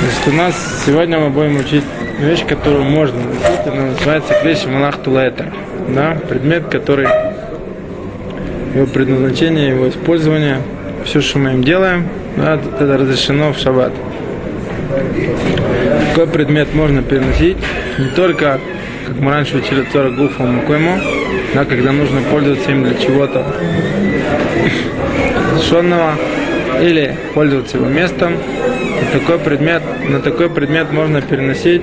Значит, у нас сегодня мы будем учить вещь, которую можно учить, она называется клещ Малах Тулетер. Да? Предмет, который его предназначение, его использование, все, что мы им делаем, да, это разрешено в шаббат. Такой предмет можно переносить не только, как мы раньше учили Тора Гуфа Мукойму, да, когда нужно пользоваться им для чего-то разрешенного, или пользоваться его местом. На такой предмет, на такой предмет можно переносить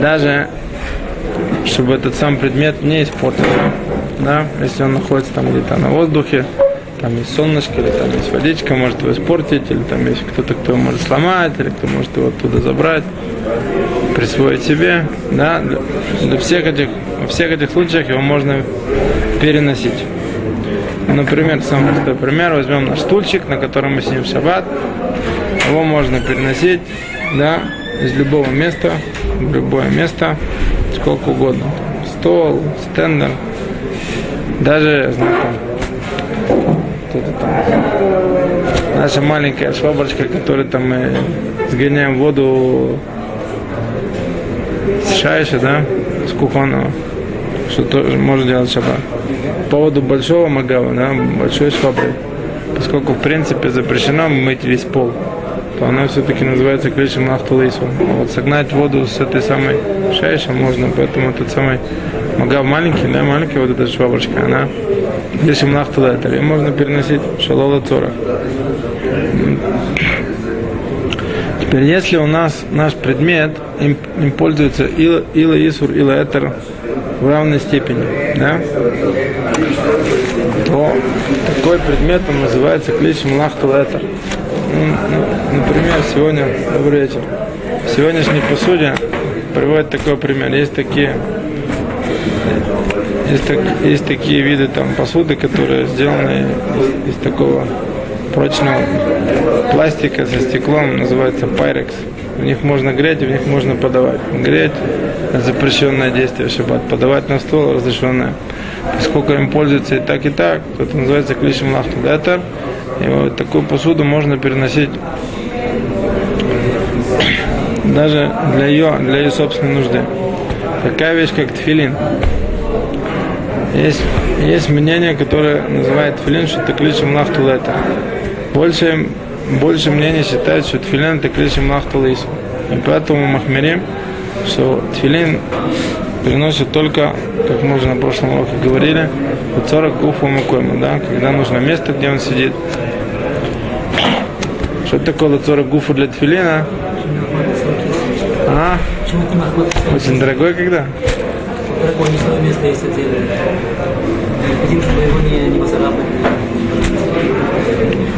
даже чтобы этот сам предмет не испортился. Да? Если он находится там где-то на воздухе, там есть солнышко, или там есть водичка, может его испортить, или там есть кто-то, кто может сломать, или кто может его оттуда забрать, присвоить себе. Да? Для всех этих, во всех этих случаях его можно переносить. Например, самый простой пример, возьмем наш стульчик, на котором мы сидим в шаббат, его можно переносить да, из любого места в любое место, сколько угодно. Стол, стендер, даже, знаю, там, наша маленькая шваброчка, которой там мы сгоняем воду с шайши, да, с кухонного, что тоже можно делать шаббат поводу большого магава, да, большой швабры, поскольку в принципе запрещено мыть весь пол, то она все-таки называется клишем нахтулейсу. А вот согнать воду с этой самой шайши можно, поэтому тот самый магав маленький, да, маленький вот эта шваброчка, она клишем нахтулейтер, ее можно переносить в шалола цора. Теперь, если у нас наш предмет, им, им пользуется ила, ила исур, ила этер в равной степени, да, то такой предмет он называется кличем лахтулетер. Ну, ну, например, сегодня, добрый вечер, в сегодняшней посуде приводит такой пример. Есть такие есть, так, есть такие виды там посуды, которые сделаны из, из такого прочного пластика со стеклом, называется пайрекс. В них можно греть, в них можно подавать. Греть – запрещенное действие шаббат. Подавать на стол – разрешенное. Поскольку им пользуются и так, и так, то это называется клишем лахтудетер. И вот такую посуду можно переносить даже для ее, для ее собственной нужды. Такая вещь, как тфилин. Есть, есть мнение, которое называет тфилин, что это клишем лахтулета. Больше, больше мнений считают, что тфилин это клишем лахтулейсу. И поэтому махмерим, что тфилин переносит только, как мы уже на прошлом уроке говорили, 40 гуфу макойма, да, когда нужно место, где он сидит. Что такое 40 гуфу для тфилина? А? Очень дорогой когда? Дорогой, не свое место есть отдельно. Хотим, чтобы его не, не поцарапали.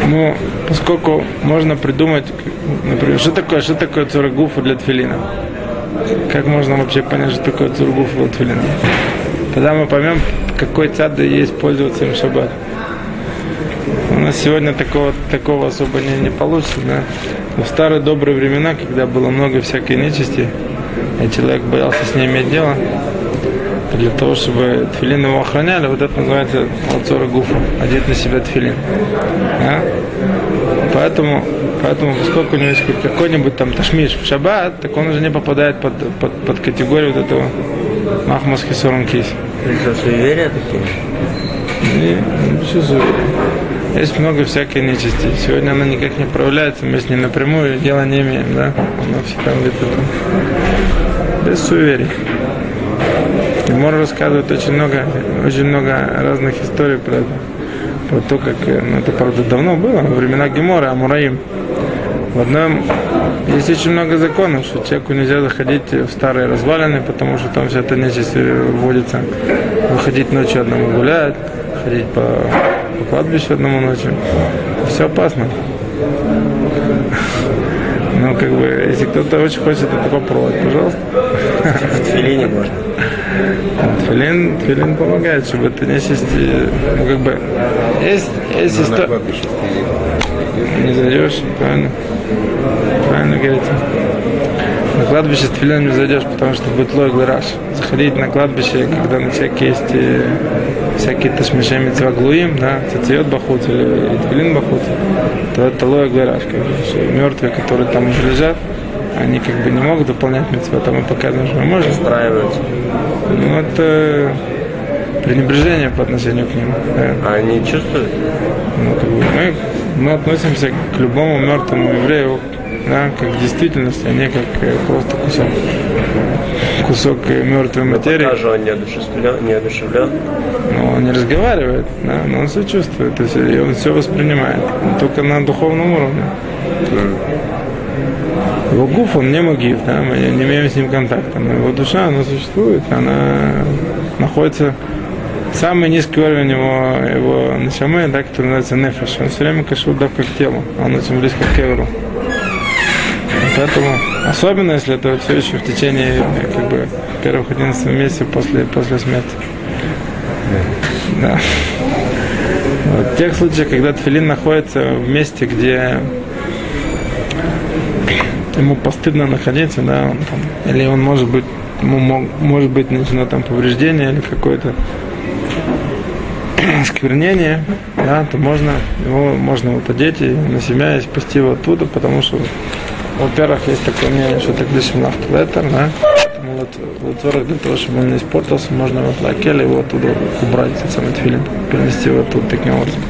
Ну, поскольку можно придумать, например, что такое, что такое цурагуфа для тфилина? Как можно вообще понять, что такое цурагуфа для тфилина? Тогда мы поймем, какой цад есть пользоваться им шаббат. У нас сегодня такого, такого особо не, не получится, да? Но в старые добрые времена, когда было много всякой нечисти, и человек боялся с ней иметь дело, для того, чтобы тфилин его охраняли, вот это называется алцора гуфа, одеть на себя тфилин. Да? Поэтому, поэтому, поскольку у него есть какой-нибудь там ташмиш в шаббат, так он уже не попадает под, под, под категорию вот этого махмас хисорон кис. Это суеверия такие? И, ну, суеверия? Есть много всякой нечисти. Сегодня она никак не проявляется, мы с ней напрямую дела не имеем, да? Она всегда где-то там. Без суеверий. Мор рассказывает очень много, очень много разных историй про. Про то, как, ну это правда давно было, во времена Гемора, Амураим. В одном есть очень много законов, что человеку нельзя заходить в старые развалины, потому что там вся эта нечисть вводится. Выходить ночью одному гулять, ходить по, по кладбищу одному ночью. Все опасно. Ну, как бы, если кто-то очень хочет это попробовать, пожалуйста. В тфилине можно. Тфилин, тфилин помогает, чтобы это нечисть, ну, как бы, есть, есть история. Не зайдешь, правильно? Правильно говорите. На кладбище с тфилином не зайдешь, потому что будет лой глараш. Заходить на кладбище, когда на человеке есть э, всякие ташмиши митцва глуим, да, цицеет бахут или тфилин бахут, то это лой что мертвые, которые там уже лежат, они как бы не могут выполнять митцвот, а мы показываем, что мы можем. Устраиваются. Ну, это пренебрежение по отношению к ним. да. А они чувствуют? Ну, как бы мы, мы относимся к любому мертвому еврею да, как к действительности, а не как э, просто кусок, кусок э, мертвой материи. Пока же он не одушевлен, не одушевлен. Но он не разговаривает, да, но он все чувствует, то есть, и он все воспринимает, только на духовном уровне. Его гуф, он не могив, да, мы не имеем с ним контакта, но его душа, она существует, она находится самый низкий уровень его, его начамы, да, который называется нефеш. Он все время кашут давка к телу, он очень близко к кеверу. Поэтому, особенно если это все еще в течение как бы, первых 11 месяцев после, после смерти. Да. Вот, в тех случаях, когда тфилин находится в месте, где ему постыдно находиться, да, он там, или он может быть, ему мог- может быть начинено там повреждение или какое-то сквернение, да, то можно его можно вот одеть и на себя и спасти его оттуда, потому что, во-первых, есть такое мнение, что это лишь лахтулетер, да, луцорок для того, чтобы он не испортился, можно вот лакель его оттуда убрать, этот самый тфилин, перенести его оттуда таким образом.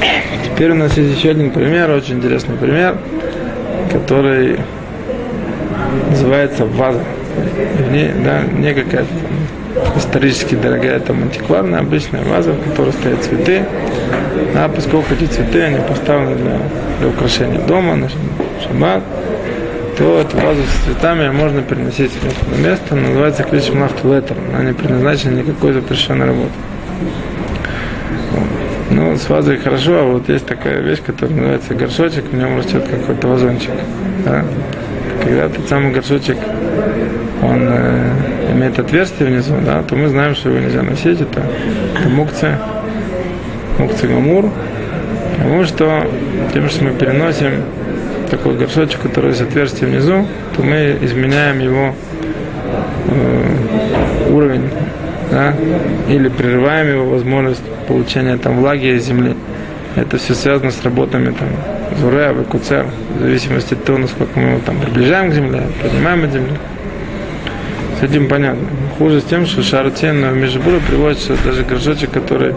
Теперь у нас есть еще один пример, очень интересный пример, который называется ваза. В да, не какая-то исторически дорогая, там антикварная, обычная ваза, в которой стоят цветы. А поскольку эти цветы, они поставлены для, для украшения дома, на шаббат, то эту вазу с цветами можно переносить на место. Называется клич леттер. Она не предназначена никакой запрещенной работы. Ну, с вазой хорошо, а вот есть такая вещь, которая называется горшочек, в нем растет какой-то вазончик. Да? Когда этот самый горшочек, он э, имеет отверстие внизу, да, то мы знаем, что его нельзя носить, это, это мукция, мукция гамур, потому что тем, что мы переносим такой горшочек, который есть отверстие внизу, то мы изменяем его э, уровень, да, или прерываем его возможность получения там влаги из земли. Это все связано с работами там Зуре, Векуцер, в зависимости от того, насколько мы его там приближаем к земле, поднимаем от земли. С этим понятно. Хуже с тем, что Шарцен в Межбуре приводит, что даже горшочек, который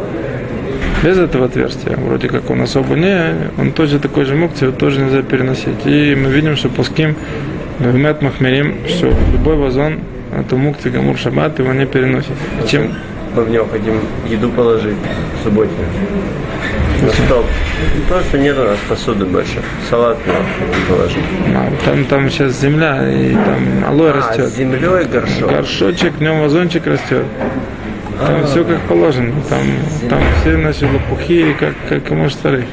без этого отверстия, вроде как он особо не, он тоже такой же мукти, его тоже нельзя переносить. И мы видим, что пуским Мехмед Махмерим, что любой вазон, это мукти Гамур Шаббат, его не переносит. И чем Мы в него хотим еду положить субботнюю. На стол. Просто нет у нас посуды больше. Салат в положить. а, там, там сейчас земля, и там алоэ А, растет. с землей горшок. Горшочек, в нем вазончик растет. Там все как положено. Там, там все наши лопухи, как, как и старый.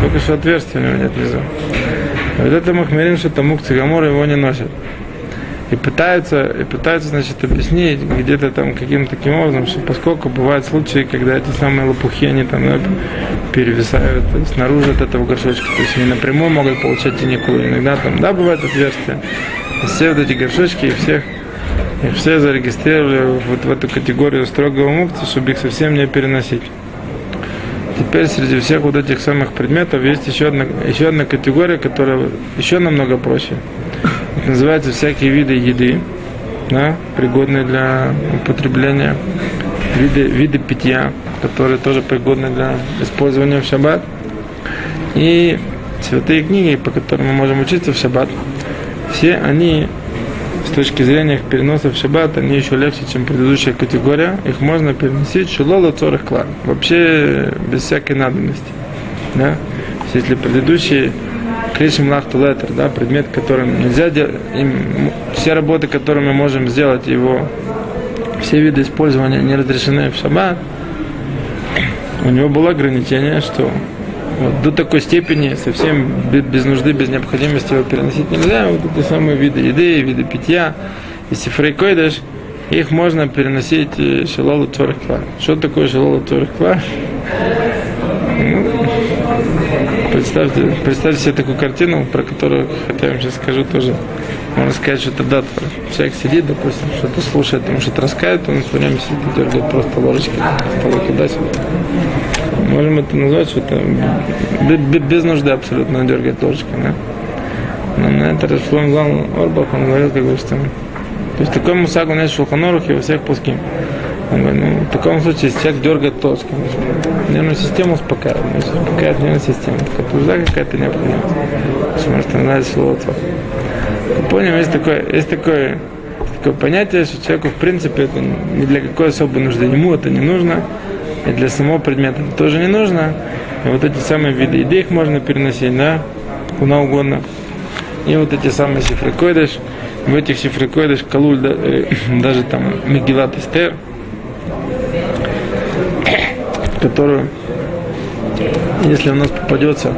Только что отверстия у него нет внизу. Вот это Махмерин, что там мук цигамор его не носит. И пытаются, и пытаются, значит, объяснить где-то там каким-то таким образом, что поскольку бывают случаи, когда эти самые лопухи, они там да, перевисают снаружи от этого горшочка, то есть они напрямую могут получать тенику. Иногда там, да, бывают отверстия. Все вот эти горшочки, и всех их все зарегистрировали вот в эту категорию строгого мукти, чтобы их совсем не переносить. Теперь среди всех вот этих самых предметов есть еще одна, еще одна категория, которая еще намного проще. Это называется всякие виды еды, да, пригодные для употребления, виды, виды питья, которые тоже пригодны для использования в шаббат. И святые книги, по которым мы можем учиться в шаббат, все они с точки зрения их переноса в шаббат, они еще легче, чем предыдущая категория. Их можно переносить шулола цорых клан. Вообще без всякой надобности. Да? Если предыдущий клишем лахту летер, да, предмет, которым нельзя делать, все работы, которые мы можем сделать, его, все виды использования не разрешены в шаббат, у него было ограничение, что вот до такой степени совсем бе- без нужды, без необходимости его переносить нельзя. Вот эти самые виды еды, виды питья, и сифрей койдыш, их можно переносить э, шалолу цорхква. Что такое шалолу цорхква? Представьте, представьте себе такую картину, про которую, хотя я вам сейчас скажу тоже, можно сказать, что это дат. Человек сидит, допустим, что-то слушает, ему что-то рассказывает, он все время сидит и дергает просто ложечки по столу туда-сюда. Можем это назвать, что это бе- бе- без нужды абсолютно дергать ложечкой, да? Но на это Глан Орбах, он говорил, как бы, что... То есть такой мусак у нас в Шулханорухе во всех пуским. Он говорит, ну, в таком случае, человек дергает точки, нервную систему успокаивает, значит, успокаивает нервную систему. Это уже какая-то необходимость. Потому что нравится слово Понял, есть такое, есть такое, такое понятие, что человеку, в принципе, это ни для какой особой нужды. Ему это не нужно, и для самого предмета это тоже не нужно. И вот эти самые виды еды их можно переносить, да, куда угодно. И вот эти самые сифрикойдыш, в этих сифрикойдыш калуль, да, э, даже там Мегилат Эстер, которую, если у нас попадется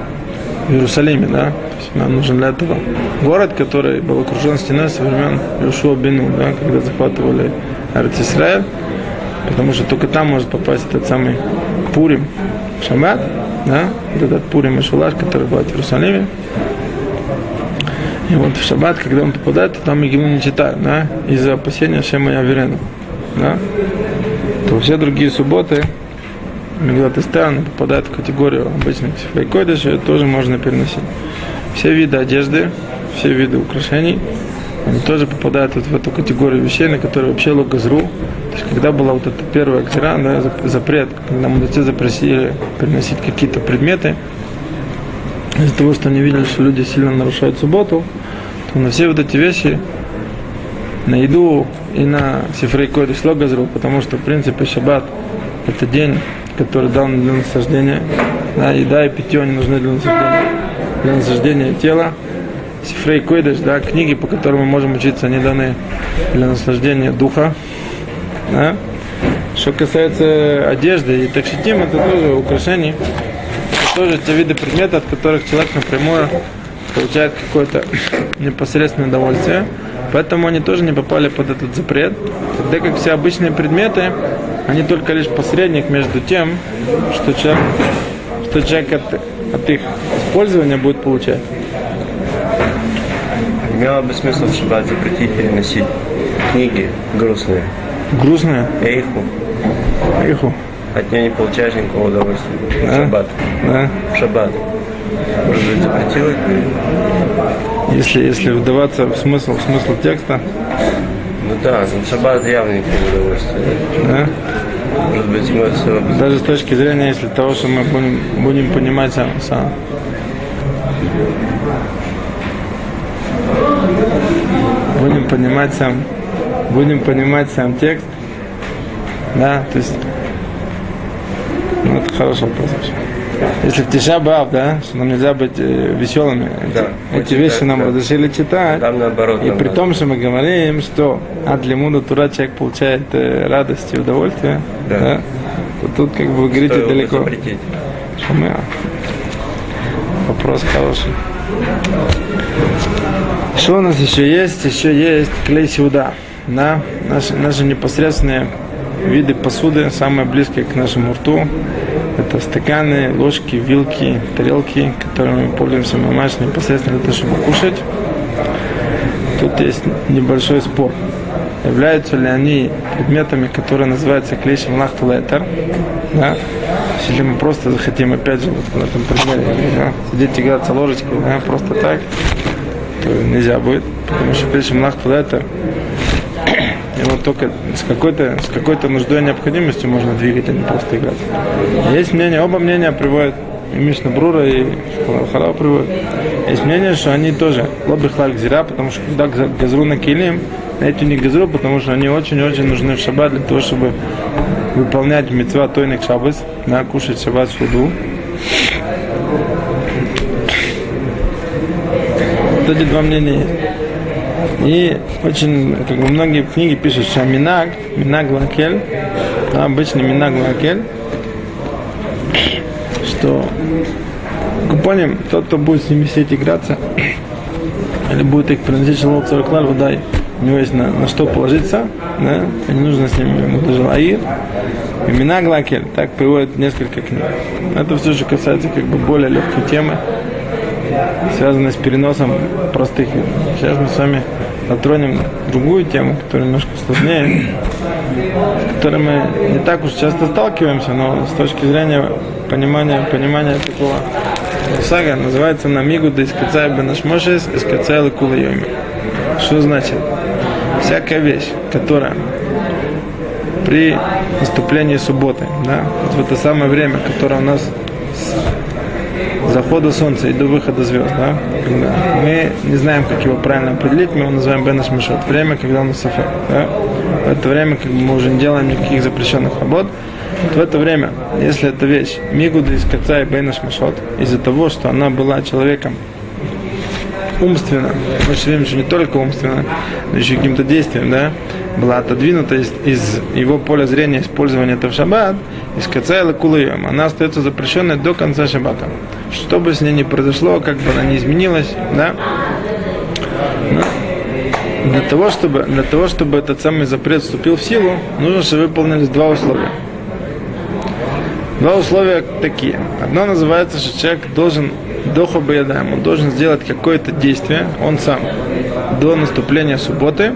в Иерусалиме, да, нам нужен для этого город, который был окружен стеной со времен Юшуа Бину, да, когда захватывали Арт Исраэль, потому что только там может попасть этот самый Пурим Шаббат, да, этот Пурим и Шулаш, который бывает в Иерусалиме. И вот в Шаббат, когда он попадает, то там Мегилу не читают, да, из-за опасения Шема и Аверена, да, то все другие субботы Мегилат Эстер попадают в категорию обычных сифрейкойдыш, и тоже можно переносить. Все виды одежды, все виды украшений, они тоже попадают вот в эту категорию вещей, на которые вообще логазру. То есть, когда была вот эта первая актера, да, зап- запрет, когда мудрецы запретили переносить какие-то предметы, из-за того, что они видели, что люди сильно нарушают субботу, то на все вот эти вещи, на еду и на сифрей койдыш логазру, потому что, в принципе, шаббат – это день, который дал нам для насаждения. Да, еда и питье не нужны для насаждения, для насаждения тела. Сифрей койдыш, да, книги, по которым мы можем учиться, они даны для наслаждения духа. Да. Что касается одежды и такшитим, это тоже украшений. Это тоже те виды предметов, от которых человек напрямую получает какое-то непосредственное удовольствие. Поэтому они тоже не попали под этот запрет. Тогда как все обычные предметы, они только лишь посредник между тем, что человек, что человек от, от их использования будет получать. Имело бы смысл в шаббат запретить переносить книги грустные. Грустные. Эйху. Иху. От нее не получаешь никакого удовольствия. Да? шаббат. В шаббат. Может быть, запретил? Если, если вдаваться в смысл, в смысл текста, Ну да, шаббат удовольствия. да, Может быть, смысл даже с точки зрения, если того, что мы будем, будем понимать сам, сам. Будем понимать сам, будем понимать сам текст, да, то есть, ну, это хороший вопрос вообще. Если в Тиша Бав, да, что нам нельзя быть э, веселыми, эти- Да, эти, очень вещи так, нам да. разрешили читать, Там наоборот. и при том, что мы говорим, что от лимуда тура человек получает э, радость и удовольствие, Да. да, то тут как бы вы говорите Стоило далеко. запретить. Что мы- Вопрос хороший. Что у нас еще есть? Еще есть клей сюда. Да? Наши, наши непосредственные виды посуды, самые близкие к нашему рту. Это стаканы, ложки, вилки, тарелки, которыми мы пользуемся мамаш непосредственно для того, чтобы кушать. Тут есть небольшой спор. Являются ли они предметами, которые называются клейшем лахтулетер? Да? Если мы просто захотим, опять же, вот на этом примере, да, сидеть играться ложечкой, да, просто так, то нельзя будет, потому что клейшем лахтулетер его только с какой-то, с какой-то нуждой и необходимостью можно двигать, а не просто играть. Есть мнение, оба мнения приводят и Мишна Брура, и Халава приводят. Есть мнение, что они тоже лобби хлаль зира, потому что когда газру на килим, эти не газру, потому что они очень-очень нужны в шаббат для того, чтобы выполнять митцва тойник шаббас, да, кушать шаббат суду. Вот эти два мнения есть. И очень, как бы многие книги пишут, что минаг, минаг лакель, обычный минаг лакель, что купоним, тот, кто будет с ними сидеть играться, или будет их приносить шалот 40 лар, водай, у него есть на, на что положиться, да, и не нужно с ними ему даже аир. И минаг лакель, так приводит несколько книг. Это все, что касается как бы более легкой темы, связанной с переносом простых. Сейчас мы с вами затронем другую тему, которая немножко сложнее, с которой мы не так уж часто сталкиваемся, но с точки зрения понимания, понимания такого Сага называется Намигу да искацай бенашмошес искацай лакула йоми. Что значит? Всякая вещь, которая при наступлении субботы, да, вот в это самое время, которое у нас захода солнца и до выхода звезд, да, когда мы не знаем, как его правильно определить, мы его называем Бенаш Мишот, время, когда у нас сафер, да, в это время, бы мы уже не делаем никаких запрещенных работ, в это время, если эта вещь Мигуда из Каца и Бейнаш Мишот, из-за того, что она была человеком умственно, мы видим, что не только умственно, но еще каким-то действием, да, была отодвинута из, из его поля зрения использования этого в шаббат, из кацайла кулыем, она остается запрещенной до конца шаббата. Что бы с ней ни произошло, как бы она ни изменилась, да, но для того, чтобы, для того, чтобы этот самый запрет вступил в силу, нужно, чтобы выполнились два условия. Два условия такие. Одно называется, что человек должен до хобаядаем, он должен сделать какое-то действие, он сам, до наступления субботы,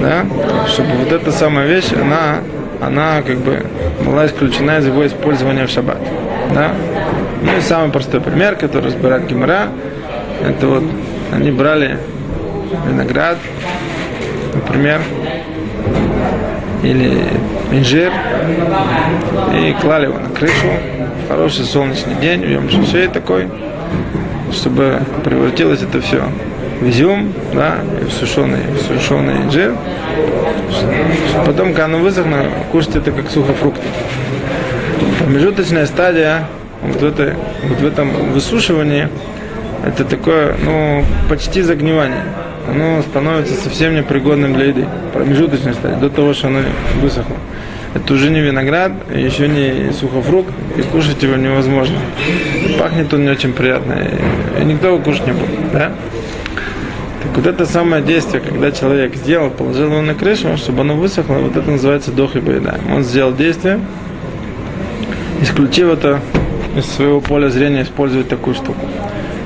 да, чтобы вот эта самая вещь, она, она как бы была исключена из его использования в шаббат. Да? Ну и самый простой пример, который разбирает Гимара, это вот они брали виноград, например, или инжир, и клали его на крышу. Хороший солнечный день, в Йом такой, чтобы превратилось это все изюм, да, и сушеный, сушеный инжир. Потом, когда оно высохнет, кушать это как сухофрукты. Промежуточная стадия вот в, этой, вот в этом высушивании, это такое, ну, почти загнивание. Оно становится совсем непригодным для еды. Промежуточная стадия, до того, что оно высохло. Это уже не виноград, еще не сухофрукт, и кушать его невозможно. Пахнет он не очень приятно, и никто его кушать не будет. Да? Вот это самое действие, когда человек сделал, положил его на крышу, чтобы оно высохло, вот это называется дох и Он сделал действие, исключив это из своего поля зрения, использовать такую штуку.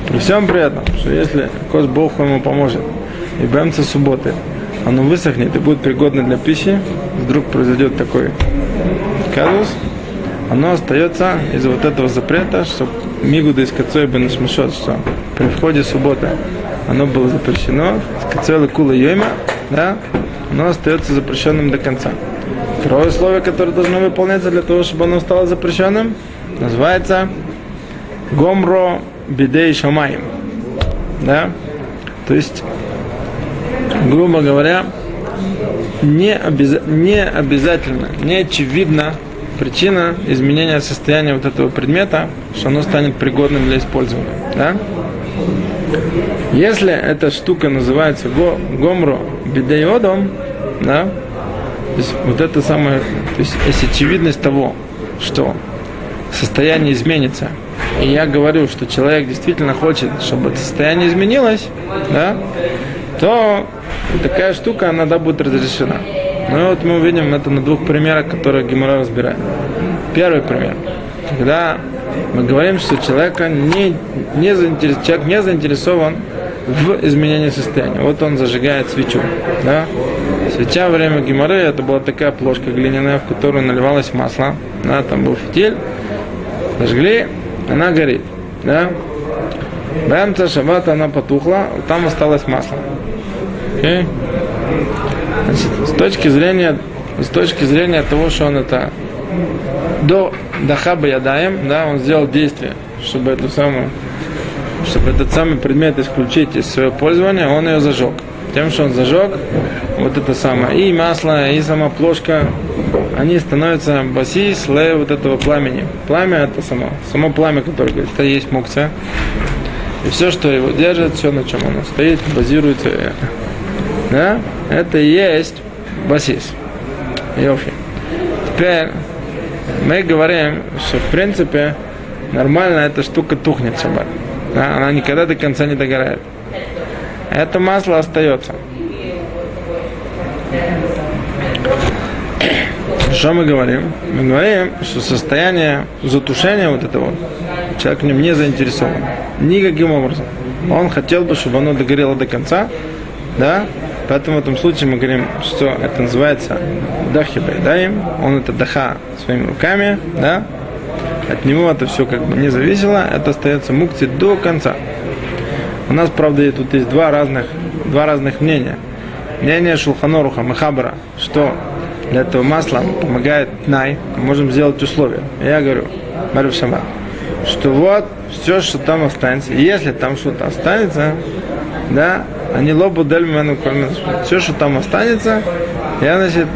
При всем при этом, что если Кос Бог ему поможет, и бэмца субботы, оно высохнет и будет пригодно для пищи, вдруг произойдет такой казус, оно остается из вот этого запрета, что мигуда из кацой бы что при входе субботы оно было запрещено, скацелы кула йойма, да, оно остается запрещенным до конца. Второе условие, которое должно выполняться для того, чтобы оно стало запрещенным, называется гомро бидей шамаем. Да? То есть грубо говоря, не, обяз... не обязательно, не очевидно причина изменения состояния вот этого предмета, что оно станет пригодным для использования. Да? Если эта штука называется го, гомро бедайодом, да, то есть вот это самое, то есть есть очевидность того, что состояние изменится, и я говорю, что человек действительно хочет, чтобы это состояние изменилось, да, то такая штука, она да, будет разрешена. Ну и вот мы увидим это на двух примерах, которые Гимара разбирает. Первый пример. Когда мы говорим, что человека не, не заинтерес, человек не заинтересован в изменении состояния. Вот он зажигает свечу. Да? Свеча во время геморы это была такая плошка глиняная, в которую наливалось масло. Да, там был фитиль. Зажгли, она горит. Да? Бэмца шабата она потухла, там осталось масло. Okay? Значит, с точки зрения с точки зрения того, что он это до дахаба ядаем, да, он сделал действие, чтобы эту самую, чтобы этот самый предмет исключить из своего пользования, он ее зажег. Тем, что он зажег, вот это самое, и масло, и сама плошка, они становятся баси, слои вот этого пламени. Пламя это само, само пламя, которое это есть мукция. И все, что его держит, все, на чем оно стоит, базируется да, это и есть басис. Йофи. Теперь мы говорим, что в принципе нормально эта штука тухнет шаббат. Да, она никогда до конца не догорает. Это масло остается. Что мы говорим? Мы говорим, что состояние затушения вот этого, человек в нем не заинтересован. Никаким образом. Он хотел бы, чтобы оно догорело до конца, да, Поэтому в этом случае мы говорим, что это называется дахи байдаем, он это даха своими руками, да, от него это все как бы не зависело, это остается мукти до конца. У нас, правда, тут есть два разных, два разных мнения. Мнение Шулханоруха Махабара, что для этого масла помогает Тнай, мы можем сделать условия. Я говорю, Марив Шамат, что вот все, что там останется, если там что-то останется, да, они лобу дель мену Все, что там останется, я, значит,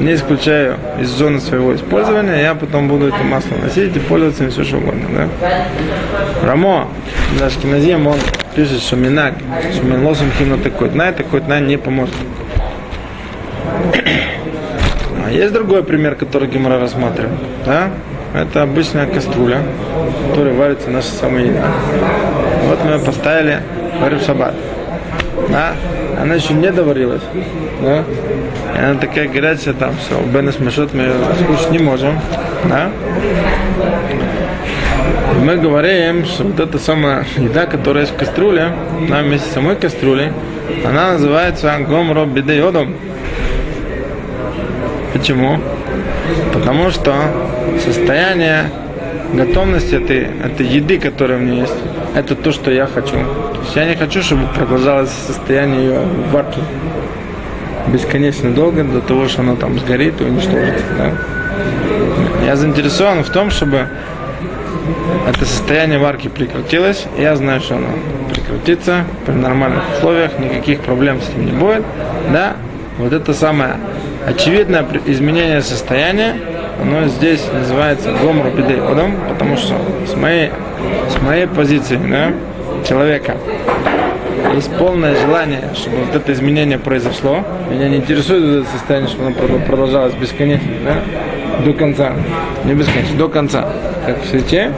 не исключаю из зоны своего использования, я потом буду это масло носить и пользоваться им все, что угодно. Да? Рамо, даже Киназим, он пишет, что минак, что мин лосом химно такой тнай, такой тнай не поможет. А есть другой пример, который Гимара рассматривает. Да? Это обычная кастрюля, в которой варится наша самая еда. Вот мы ее поставили, варим шаббат. Да? Она еще не доварилась. Да? Она такая горячая, там все, Бена смешет, мы ее скушать не можем. Да? Мы говорим, что вот эта самая еда, которая есть в кастрюле, на вместе с самой кастрюлей, она называется гомро бедеодом. Почему? Потому что состояние готовности этой, этой еды, которая у меня есть, это то, что я хочу. То есть я не хочу, чтобы продолжалось состояние ее варки бесконечно долго до того, что оно там сгорит и уничтожится. Да? Я заинтересован в том, чтобы это состояние варки прекратилось. Я знаю, что оно прекратится при нормальных условиях, никаких проблем с этим не будет. Да, вот это самое очевидное изменение состояния, оно здесь называется гомру потому что с моей, с моей позиции да, человека есть полное желание, чтобы вот это изменение произошло. Меня не интересует это состояние, чтобы оно прод- продолжалось бесконечно, да? до конца. Не бесконечно, до конца, как в свече.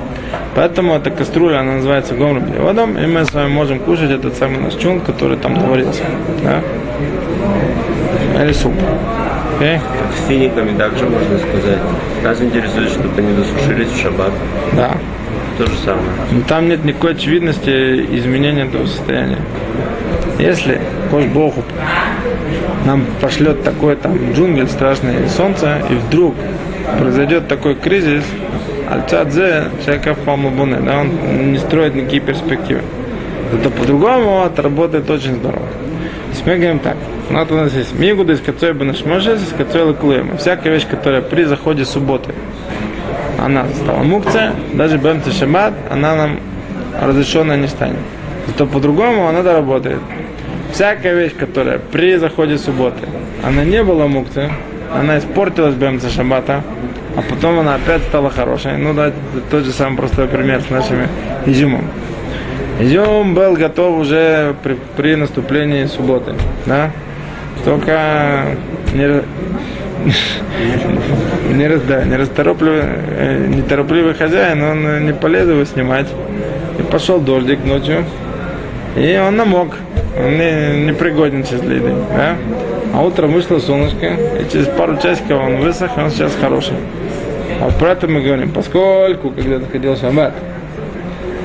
Поэтому эта кастрюля, она называется гомром водом, и мы с вами можем кушать этот самый наш чун, который там доварился. Да? Или суп. Окей? С финиками также можно сказать. Нас интересует, чтобы они досушились в шаббат. Да. То же самое. Но там нет никакой очевидности изменения этого состояния. Если, Кош Богу, нам пошлет такой там джунгель страшное солнце, и вдруг произойдет такой кризис, Альцадзе, человека Фамабуне, да, он не строит никакие перспективы. Зато по-другому это работает очень здорово. То есть мы говорим так, ну, вот у нас есть мигуда из кацой бенашмошес, из кацой лакулуема. Всякая вещь, которая при заходе субботы, она стала мукция, даже бемца шаббат, она нам разрешенная не станет. Зато по-другому она доработает. Всякая вещь, которая при заходе субботы, она не была мукция, она испортилась бемца шаббата, а потом она опять стала хорошей. Ну, давайте тот же самый простой пример с нашими изюмом. Изюм был готов уже при, при наступлении субботы, да? Только не, не, раз, да, не расторопливый, э, неторопливый хозяин, он э, не полез его снимать. И пошел дождик ночью, и он намок, он не, не пригоден сейчас для да? А утром вышло солнышко, и через пару часиков он высох, он сейчас хороший. А про это мы говорим, поскольку, когда заходил шаббат,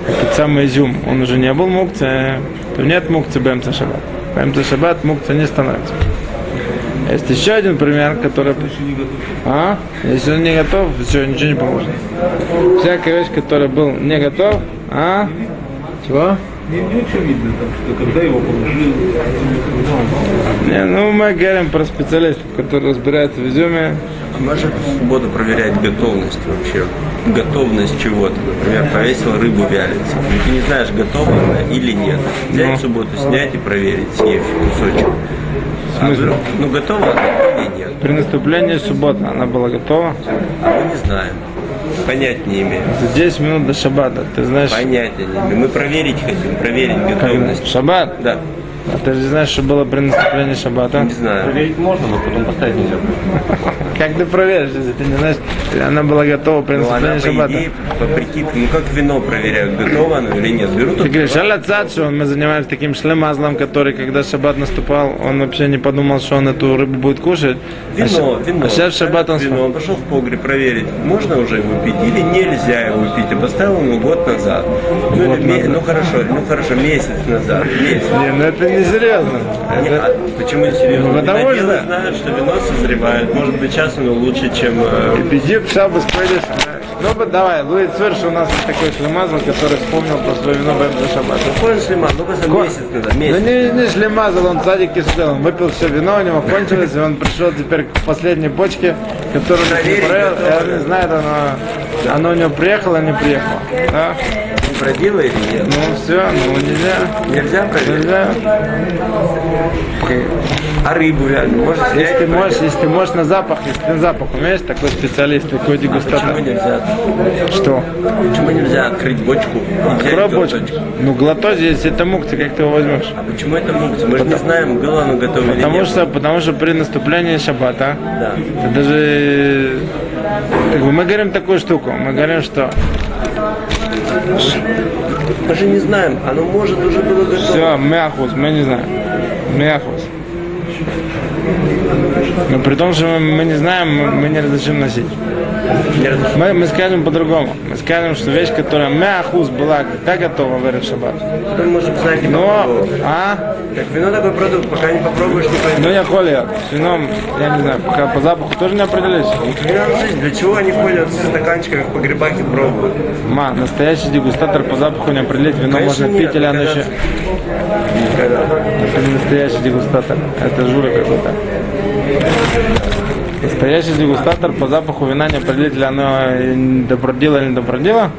этот самый изюм, он уже не был мукция, то нет мукции бэмца шаббат. Бэмца шаббат мукция не становится. Есть еще один пример, который... А? Если он не готов, все, ничего не поможет. Всякая вещь, которая был не готов, а? Чего? Не, не очень видно, там, что когда его положил. Не, ну мы говорим про специалистов, которые разбираются в изюме. Можно в субботу проверять готовность вообще. Готовность чего-то. Например, повесил рыбу вялиться. И ты не знаешь, готова она или нет. Взять Ну. в субботу, снять и проверить, съев кусочек. А ну, готова она или нет. При наступлении субботы она была готова. А мы не знаем. Понять не имеем. За 10 минут до шаббата. Ты знаешь, Понятия не имеем. Мы проверить хотим, проверить готовность. Шаббат? Да, А ты же знаешь, что было при наступлении шаббата? не знаю. Проверить можно, но потом поставить нельзя. Как ты проверишь, если ты не знаешь, она была готова при Ну, шаббата? идее, по прикидке, ну как вино проверяют, готово оно или нет. Берут Ты говоришь, аля что мы занимаемся таким шлемазлом, который, когда шаббат наступал, он вообще не подумал, что он эту рыбу будет кушать. А Вино, ща- вино. А сейчас шаббат он вино. Он пошел в погреб проверить, можно уже его пить или нельзя его пить. И поставил ему год назад. Ну, Год или назад. ну хорошо, ну хорошо, месяц назад. Месяц. Не, ну это не серьезно. Не, а почему не серьезно? Ну, потому что- знают, что вино созревает. Может быть, сейчас оно лучше, чем... в шаббат пойдешь, Ну, бы давай, Луи Цверш у нас такой шлемазл, который вспомнил про свое вино Бэмбе Шаббат. Какой Шлеман? Ну, просто Ко- месяц назад, Да месяц. не, не шлемазл, он садик сидел, он выпил все вино, у него кончилось, и он пришел теперь к последней бочке, которую он не готово я не знаю, оно, оно у него приехало, не приехало. Да? Не продила или нет? Ну все, ну нельзя, Нельзя проверить? нельзя. А рыбу? Можно снять? Если ты можешь, если ты можешь на запах, если ты на запах умеешь, такой специалист, такой дегустатор. Почему нельзя? Что? Почему нельзя открыть бочку Открой бочку. глоточек? Ну глотать, если это мукция, как ты его возьмешь? А почему это мукция? Мы же не знаем, было оно готово или Потому нет. что, потому что при наступлении шаббата, Да. даже, как бы мы говорим такую штуку, мы говорим, что Мы же не знаем, оно может уже было готово. все, мяхус, мы не знаем, мяхус. Но при том, что мы, мы не знаем, мы, мы не разрешим носить. Мы, мы скажем по-другому. Мы скажем, что вещь, которая мяхус была так готова в этот шаббат. Но, а? Так вино такой продукт, пока не попробуешь, не Ну поймешь. я холят. С вином, я не знаю, пока по запаху тоже не определились. Вино жизнь, для чего они ходят в стаканчиках в погребах и пробуют? Ма, настоящий дегустатор по запаху не определить, вино Конечно, можно нет, пить или оно еще. Никогда. Это не настоящий дегустатор, это жура какой-то. Настоящий дегустатор по запаху вина не определить, ли оно добродило или не добродило.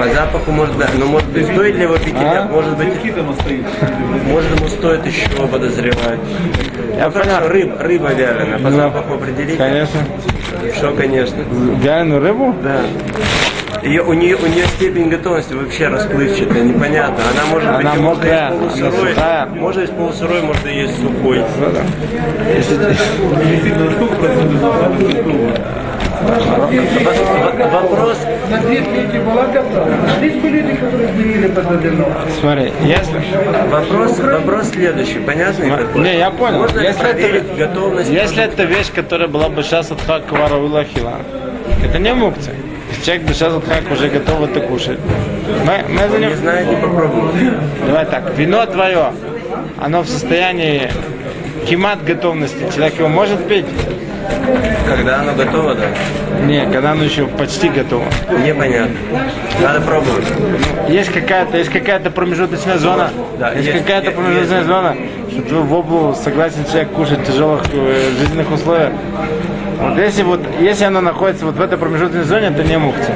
По запаху может да, но может быть стоит ли его пить А? Может быть, может ему стоит еще подозревать. Я Ну, хорошо, понял. рыба, рыба вяленая, по Ну, запаху определить? Конечно. Что, конечно. Вяленую рыбу? Да. Ее, у, нее, у нее степень готовности вообще расплывчатая, непонятно. Она может быть Она можно мокрая, есть она полусырой, сухая. можно есть полусырой, можно есть сухой. Ну да. Если- Вопрос, На две трети была готова. Бы люди, которые изменили вино. Смотри, если... вопрос, вопрос следующий, понятный такой? Не, я понял. Можно ли Если проверить это, готовность? если это вещь, которая была бы сейчас от хака варовила хила, это не мукция. Если человек бы сейчас от хака уже готов это кушать. Мы, мы за Не ним... знает, не попробует. Давай так, вино твое, оно в состоянии кимат готовности. Человек его может пить? Когда оно готово, да? Не, когда оно еще почти готово. Непонятно. Надо пробовать. Есть какая-то, есть какая-то промежуточная зона. Да, есть, есть, какая-то промежуточная есть. зона, что в облу согласен человек кушать в тяжелых э, жизненных условиях. Вот если вот, если оно находится вот в этой промежуточной зоне, это не мукция.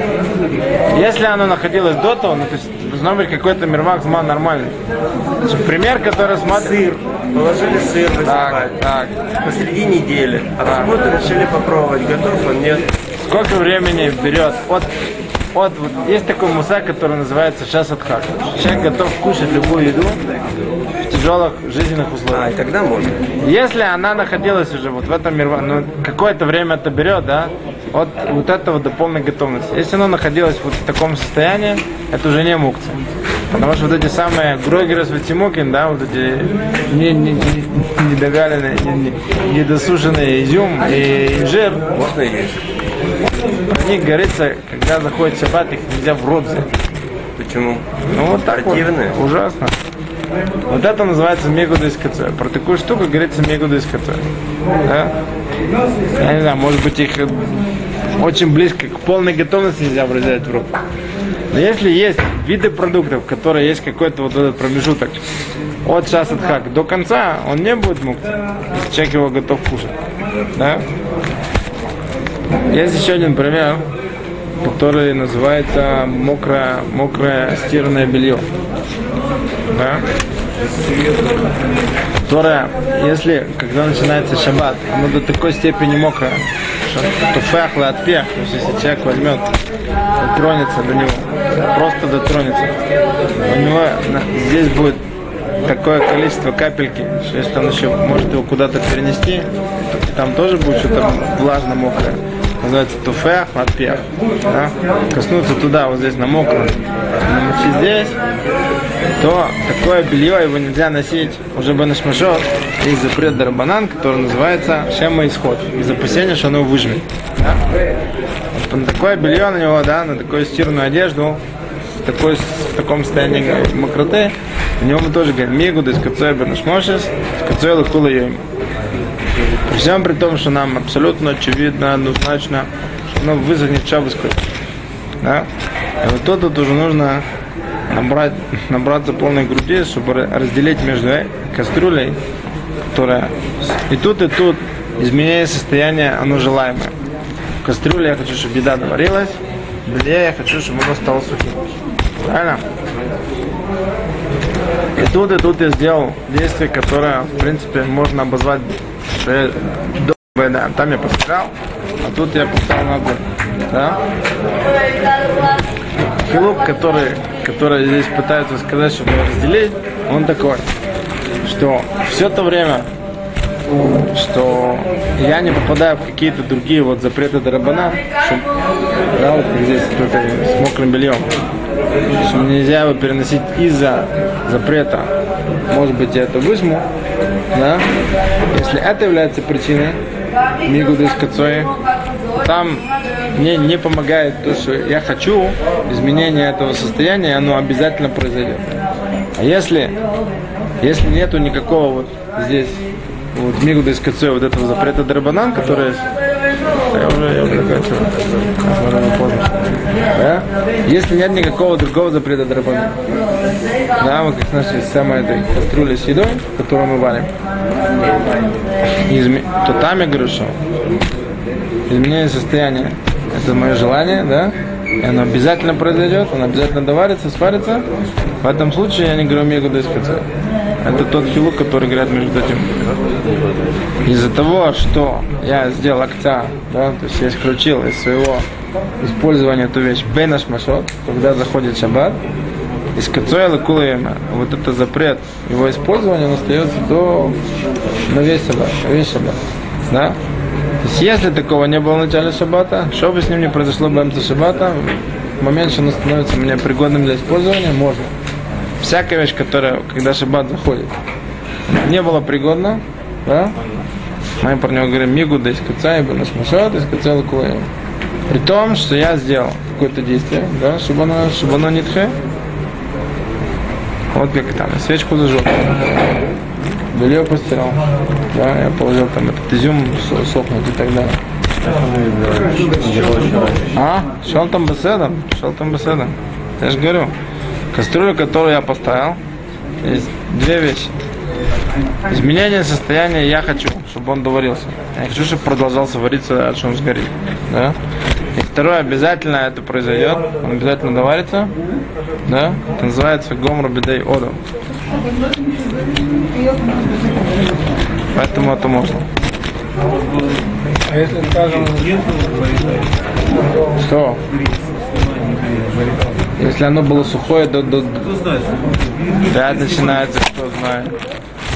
Если оно находилось до того, ну то есть должно быть какой-то мирмак зман нормальный. Пример, который смотрит. Сыр. Положили сыр Так, так. Посреди недели. А в субботу решили попробовать. Готов он? Нет. Сколько времени берет от, от вот, есть такой мусак, который называется шас от хак. Человек готов кушать любую еду в тяжелых жизненных А, условиях. и тогда можно. Если она находилась уже вот в этом мире, ну какое-то время это берет, да, от вот этого до полной готовности. Если она находилась вот в таком состоянии, это уже не мукция. Потому что вот эти самые грогеры Светимукин, да, вот эти не, не, не, недовяленные, не, не- недосушенный изюм и инжир, Можно есть. Про них говорится, когда заходит шаббат, их нельзя в рот взять. Почему? Ну вот так Противные? вот. Ужасно. Вот это называется мегуда из КЦ. Про такую штуку говорится мегуда из КЦ. Да? Я не знаю, может быть их очень близко к полной готовности нельзя взять в рот. Но если есть виды продуктов, которые есть какой-то вот этот промежуток от час от хак до конца, он не будет мук, если человек его готов кушать. Да? Есть еще один пример, который называется мокрое, мокрое стиранное белье. Да? Которое, если, когда начинается шаббат, оно до такой степени мокрое, что туфахло от пех, то есть если человек возьмет, дотронется до него, просто дотронется, у него здесь будет такое количество капельки, что если он еще может его куда-то перенести, там тоже будет что-то влажно мокрое. Называется туфех, отпех. Да? Коснуться туда, вот здесь на мокром, намочить здесь, то такое белье его нельзя носить уже бы на шмашот. Есть запрет дарбанан, который называется шема исход. Из опасения, что оно выжмет. Да? На такое белье на него, да, на такую стирную одежду, в, такой, в таком состоянии мокроты, на него мы тоже говорим, мигуды с кацой бернашмошес, с кацой лакула йоим. При всем при том, что нам абсолютно очевидно, однозначно, что оно вызовет шабаскую. Да? И вот тут вот уже нужно набрать, набраться полной груди, чтобы ра- разделить между э- кастрюлей, которая и тут, и тут изменение состояния, оно желаемое. В кастрюле я хочу, чтобы еда доварилась, в я хочу, чтобы оно стало сухим. Правильно? И тут, и тут я сделал действие, которое, в принципе, можно обозвать до да. Там я постирал, а тут я поставил огонь. Да? Хилук, который, который здесь пытаются сказать, чтобы разделить, он такой, что все то время, что я не попадаю в какие-то другие вот запреты Дарабана, что, да, вот здесь только с мокрым бельем, что нельзя его переносить из-за запрета. Может быть, я это выжму, да? Если это является причиной мигуды с кацои, там мне не помогает то, что я хочу, изменение этого состояния, оно обязательно произойдет. А если, если нету никакого вот здесь вот мигуда из кацои вот этого запрета драбанан, который я уже, я уже поздно. Да? Если нет никакого другого запрета драбанан, да, вот как нашей самой этой кастрюли с едой, которую мы варим, изме- то там я говорю, что изменение состояния это мое желание, да, и оно обязательно произойдет, оно обязательно доварится, сварится. В этом случае я не говорю мегу до Это тот хилук, который говорят между этим. Из-за того, что я сделал акца, да, то есть я исключил из своего использования эту вещь бенаш машот, когда заходит шаббат, из кацоя кулаема, вот это запрет его использования, он остается до на весь шаббат, весь шаббат. Да? То есть если такого не было в начале шаббата, что бы с ним не произошло в шаббата, в момент, что оно становится мне пригодным для использования, можно. Всякая вещь, которая, когда шаббат заходит, не была пригодна, да? Мы про него говорим мигу да и бенаш машот, из каца лакуэм. При том, что я сделал какое-то действие, да, чтобы оно, чтобы оно не тхе. Вот как там, свечку зажег. Белье постирал. Да, я положил там этот изюм со- сохнуть и так далее. А? Шел там беседом? Шел там беседом. Я же говорю, кастрюлю, которую я поставил, есть две вещи. Изменение состояния я хочу, чтобы он доварился. Я хочу, чтобы продолжался вариться, аж он сгорит. Да? И второе, обязательно это произойдет. Он обязательно доварится. Да? Это называется гомра бедей ода. Поэтому это можно. А если, скажем, Что? Если оно было сухое, до, Кто знает, опять начинается, кто знает.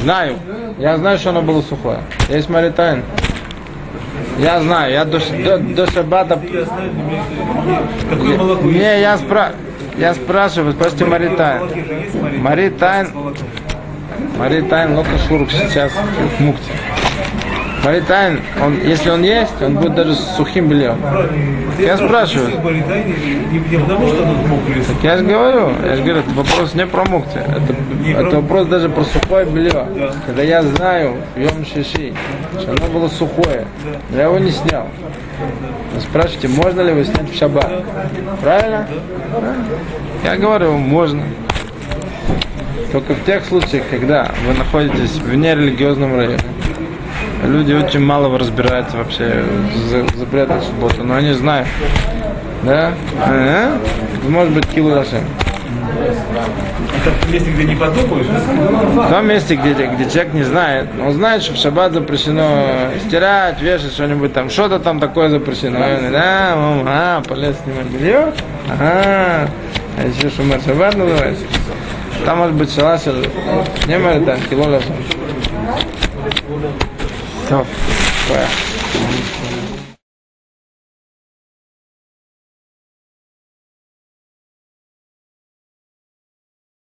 Знаю. Я знаю, что оно было сухое. Есть Маритайн. Я знаю, я до, до, до есть? Не, я, спра... я спрашиваю, спросите Маритайн. Маритайн. Маритайн Локашурк сейчас в мукте. Маритайн, он, если он есть, он будет даже с сухим бельем. Я спрашиваю. Мокрое, Я же говорю, я же говорю, это вопрос не про мукти, это, это вопрос даже про сухое белье. Когда я знаю Йом Шиши, что оно было сухое, я его не снял. Вы спрашиваете, можно ли его снять в шаббат? Правильно? Я говорю, можно. Только в тех случаях, когда вы находитесь в нерелигиозном районе, люди очень мало разбираются вообще в за- в запретах субботы, но они знают. Да? Ага. Может быть, килу Рашем. Это в месте, где не подумаешь, В том месте, где, где человек не знает, он знает, что в шаббат запрещено стирать, вешать что-нибудь там, что-то там такое запрещено. Да, мам, а, полез снимать белье, ага, а еще шумер шаббат называется. Там может быть шалаш, не может там, кило Рашем. Все,